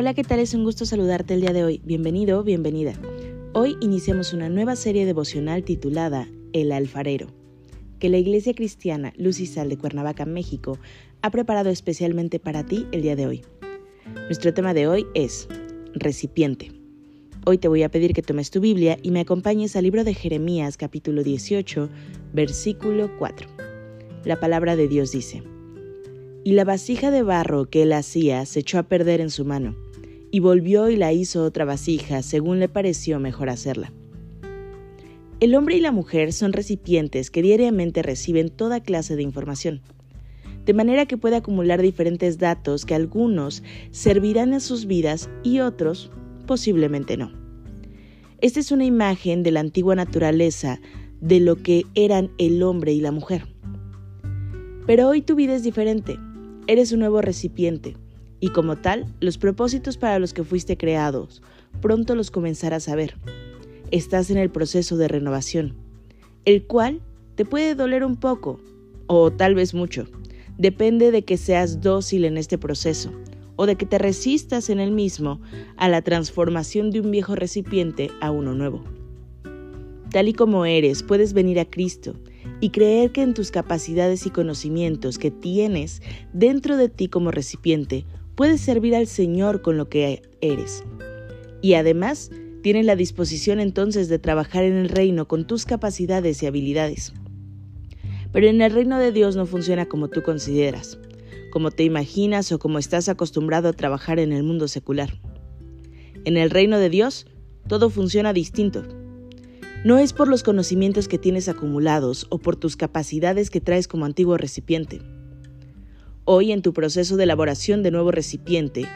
Hola, ¿qué tal? Es un gusto saludarte el día de hoy. Bienvenido, bienvenida. Hoy iniciamos una nueva serie devocional titulada El alfarero, que la Iglesia Cristiana Luz y Sal de Cuernavaca, México, ha preparado especialmente para ti el día de hoy. Nuestro tema de hoy es recipiente. Hoy te voy a pedir que tomes tu Biblia y me acompañes al libro de Jeremías capítulo 18, versículo 4. La palabra de Dios dice, Y la vasija de barro que él hacía se echó a perder en su mano y volvió y la hizo otra vasija según le pareció mejor hacerla. El hombre y la mujer son recipientes que diariamente reciben toda clase de información, de manera que puede acumular diferentes datos que algunos servirán en sus vidas y otros posiblemente no. Esta es una imagen de la antigua naturaleza de lo que eran el hombre y la mujer. Pero hoy tu vida es diferente, eres un nuevo recipiente, y como tal, los propósitos para los que fuiste creados, pronto los comenzarás a ver. Estás en el proceso de renovación, el cual te puede doler un poco, o tal vez mucho. Depende de que seas dócil en este proceso, o de que te resistas en el mismo a la transformación de un viejo recipiente a uno nuevo. Tal y como eres, puedes venir a Cristo y creer que en tus capacidades y conocimientos que tienes dentro de ti como recipiente puedes servir al Señor con lo que eres. Y además, tienes la disposición entonces de trabajar en el reino con tus capacidades y habilidades. Pero en el reino de Dios no funciona como tú consideras, como te imaginas o como estás acostumbrado a trabajar en el mundo secular. En el reino de Dios, todo funciona distinto. No es por los conocimientos que tienes acumulados o por tus capacidades que traes como antiguo recipiente. Hoy en tu proceso de elaboración de nuevo recipiente,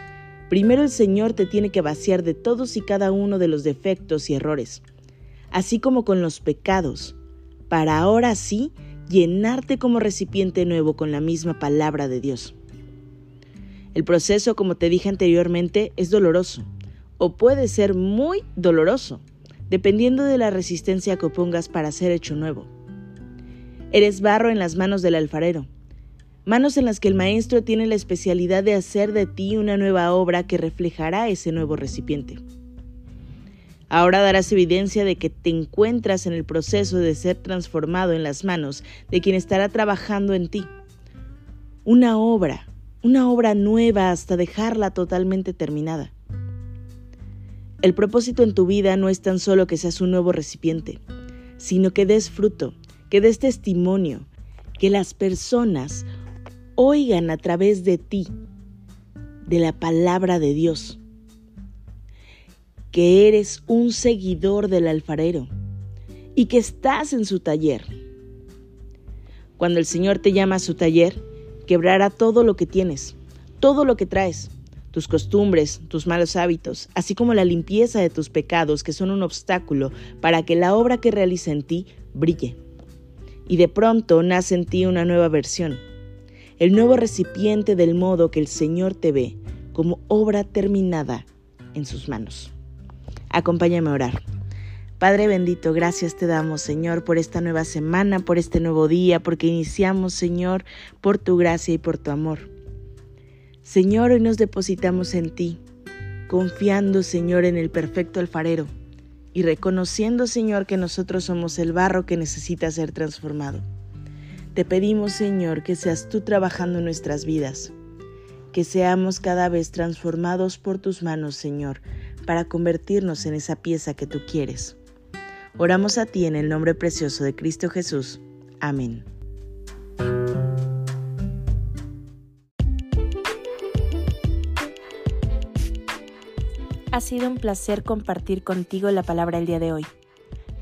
primero el Señor te tiene que vaciar de todos y cada uno de los defectos y errores, así como con los pecados, para ahora sí llenarte como recipiente nuevo con la misma palabra de Dios. El proceso, como te dije anteriormente, es doloroso, o puede ser muy doloroso, dependiendo de la resistencia que opongas para ser hecho nuevo. Eres barro en las manos del alfarero, manos en las que el Maestro tiene la especialidad de hacer de ti una nueva obra que reflejará ese nuevo recipiente. Ahora darás evidencia de que te encuentras en el proceso de ser transformado en las manos de quien estará trabajando en ti. Una obra, una obra nueva hasta dejarla totalmente terminada. El propósito en tu vida no es tan solo que seas un nuevo recipiente, sino que des fruto, que des testimonio, que las personas oigan a través de ti, de la palabra de Dios, que eres un seguidor del alfarero y que estás en su taller. Cuando el Señor te llama a su taller, quebrará todo lo que tienes, todo lo que traes, tus costumbres, tus malos hábitos, así como la limpieza de tus pecados que son un obstáculo para que la obra que realiza en ti brille. Y de pronto nace en ti una nueva versión, el nuevo recipiente del modo que el Señor te ve como obra terminada en sus manos. Acompáñame a orar. Padre bendito, gracias te damos, Señor, por esta nueva semana, por este nuevo día, porque iniciamos, Señor, por tu gracia y por tu amor. Señor, hoy nos depositamos en ti, confiando, Señor, en el perfecto alfarero y reconociendo, Señor, que nosotros somos el barro que necesita ser transformado. Te pedimos, Señor, que seas tú trabajando nuestras vidas, que seamos cada vez transformados por tus manos, Señor, para convertirnos en esa pieza que tú quieres. Oramos a ti en el nombre precioso de Cristo Jesús. Amén. Ha sido un placer compartir contigo la palabra el día de hoy.